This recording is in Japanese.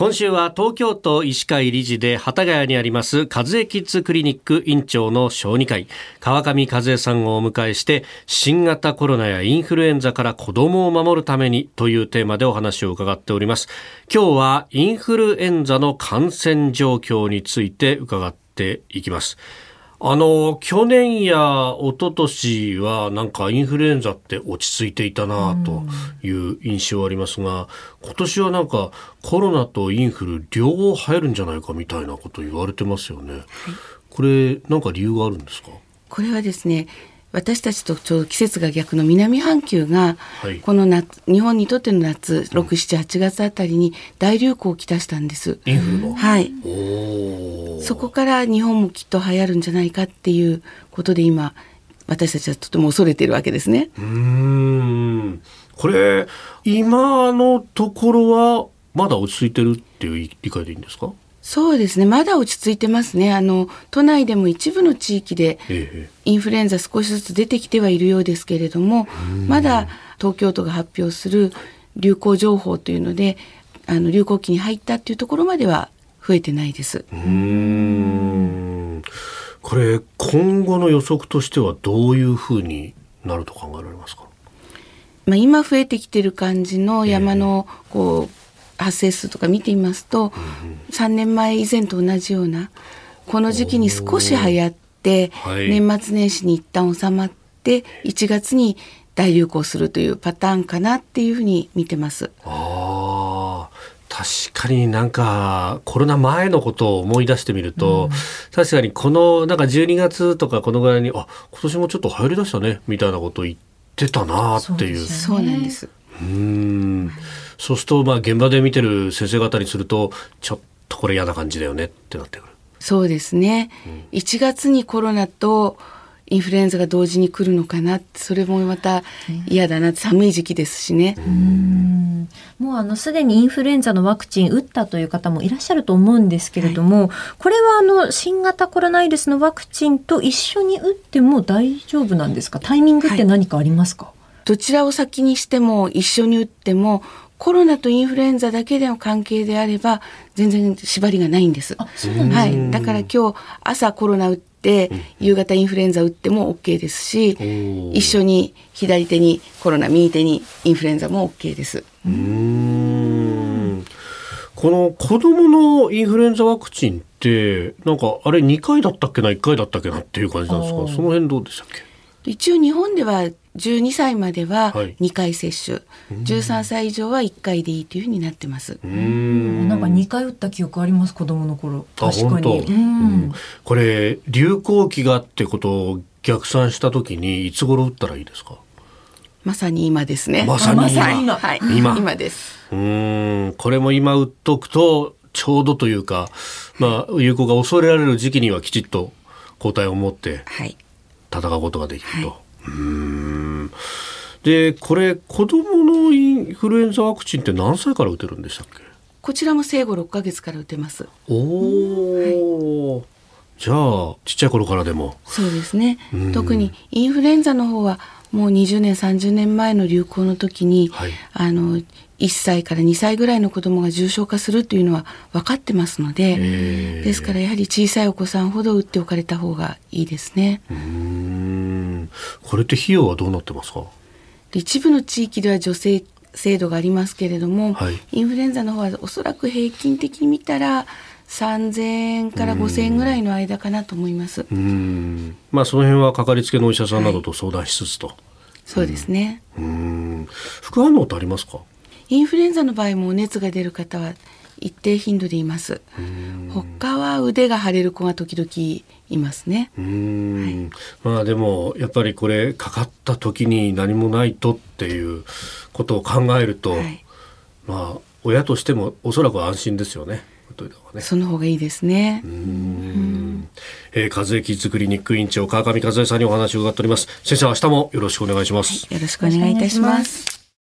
今週は東京都医師会理事で幡ヶ谷にあります和江キッズクリニック院長の小児科医川上和江さんをお迎えして新型コロナやインフルエンザから子供を守るためにというテーマでお話を伺っております。今日はインフルエンザの感染状況について伺っていきます。あの、去年や一昨年はなんかインフルエンザって落ち着いていたなという印象ありますが、今年はなんかコロナとインフル両方入るんじゃないかみたいなこと言われてますよね。はい、これなんか理由があるんですか？これはですね、私たちとちょうど季節が逆の南半球が、この夏、日本にとっての夏、6、7、8月あたりに大流行をきたしたんです。インフルはい。そこから日本もきっと流行るんじゃないかっていうことで今、私たちはとても恐れているわけですね。うん。これ、今のところはまだ落ち着いてるっていう理解でいいんですか？そうですね。まだ落ち着いてますね。あの都内でも一部の地域でインフルエンザ少しずつ出てきてはいるようですけれどもまだ東京都が発表する流行情報というのであの流行期に入ったっていうところまでは増えてないです。うん。これ今後の予測としてはどういうふうになると考えられますか？まあ、今増えてきてる感じの山のこう発生数とか見てみますと、うん、3年前以前と同じようなこの時期に少し流行って、年末年始に一旦収まって1月に大流行するというパターンかなっていうふうに見てます。あ確かになんかコロナ前のことを思い出してみると、うん、確かにこのなんか12月とかこのぐらいにあ今年もちょっと流行りだしたねみたいなことを言ってたなっていう。そうなんです。うん。そうするとまあ現場で見てる先生方にするとちょっとこれ嫌な感じだよねってなってくる。そうですね、うん、1月にコロナとインフルエンザが同時に来るのかな。それもまた嫌だな、寒い時期ですしね。うん。もうあのすでにインフルエンザのワクチン打ったという方もいらっしゃると思うんですけれども、はい、これはあの新型コロナウイルスのワクチンと一緒に打っても大丈夫なんですかタイミングって何かありますか、はいどちらを先にしても一緒に打ってもコロナとインフルエンザだけでの関係であれば全然縛りがないんです。はい。だから今日朝コロナ打って、夕方インフルエンザ打っても OK ですし、一緒に左手にコロナ、右手にインフルエンザも OK です。この子供のインフルエンザワクチンってなんかあれ2回だったっけな1回だったっけなっていう感じなんですかその辺どうでしたっけ？一応日本では12歳までは2回接種、はい、13歳以上は1回でいいというふうになってます。うん。なんか2回打った記憶あります子供の頃。確かに、うん、これ流行期がってことを逆算した時にいつ頃打ったらいいですか？まさに今ですね。まさに今。はい、今。今です。うん、これも今打っとくとちょうどというか、まあ有効が恐れられる時期にはきちっと抗体を持って戦うことができると。はい。うん。でこれ子どものインフルエンザワクチンって何歳から打てるんでしたっけ？こちらも生後6か月から打てます。おお、はい、じゃあちっちゃい頃からでも。そうですね。特にインフルエンザの方はもう20年30年前の流行の時に、はい、あの1歳から2歳ぐらいの子どもが重症化するというのは分かってますのでですからやはり小さいお子さんほど打っておかれた方がいいですね。これって費用はどうなってますか？一部の地域では助成制度がありますけれども、はい、インフルエンザの方はおそらく平均的に見たら3000円から5000円ぐらいの間かなと思います。うんまあその辺はかかりつけのお医者さんなどと相談しつつと。はい、そうですね。うん副反応ってありますか？インフルエンザの場合も熱が出る方は一定頻度でいます。他は腕が腫れる子が時々いますね。はい、まあでもやっぱりこれかかった時に何もないとっていうことを考えると、はい、まあ親としてもおそらく安心ですよね。ね、その方がいいですね。うん。えー、和江キッズクリニック院長川上和江さんにお話を伺っております。先生明日もよろしくお願いします。はい、よろしくお願いいたします。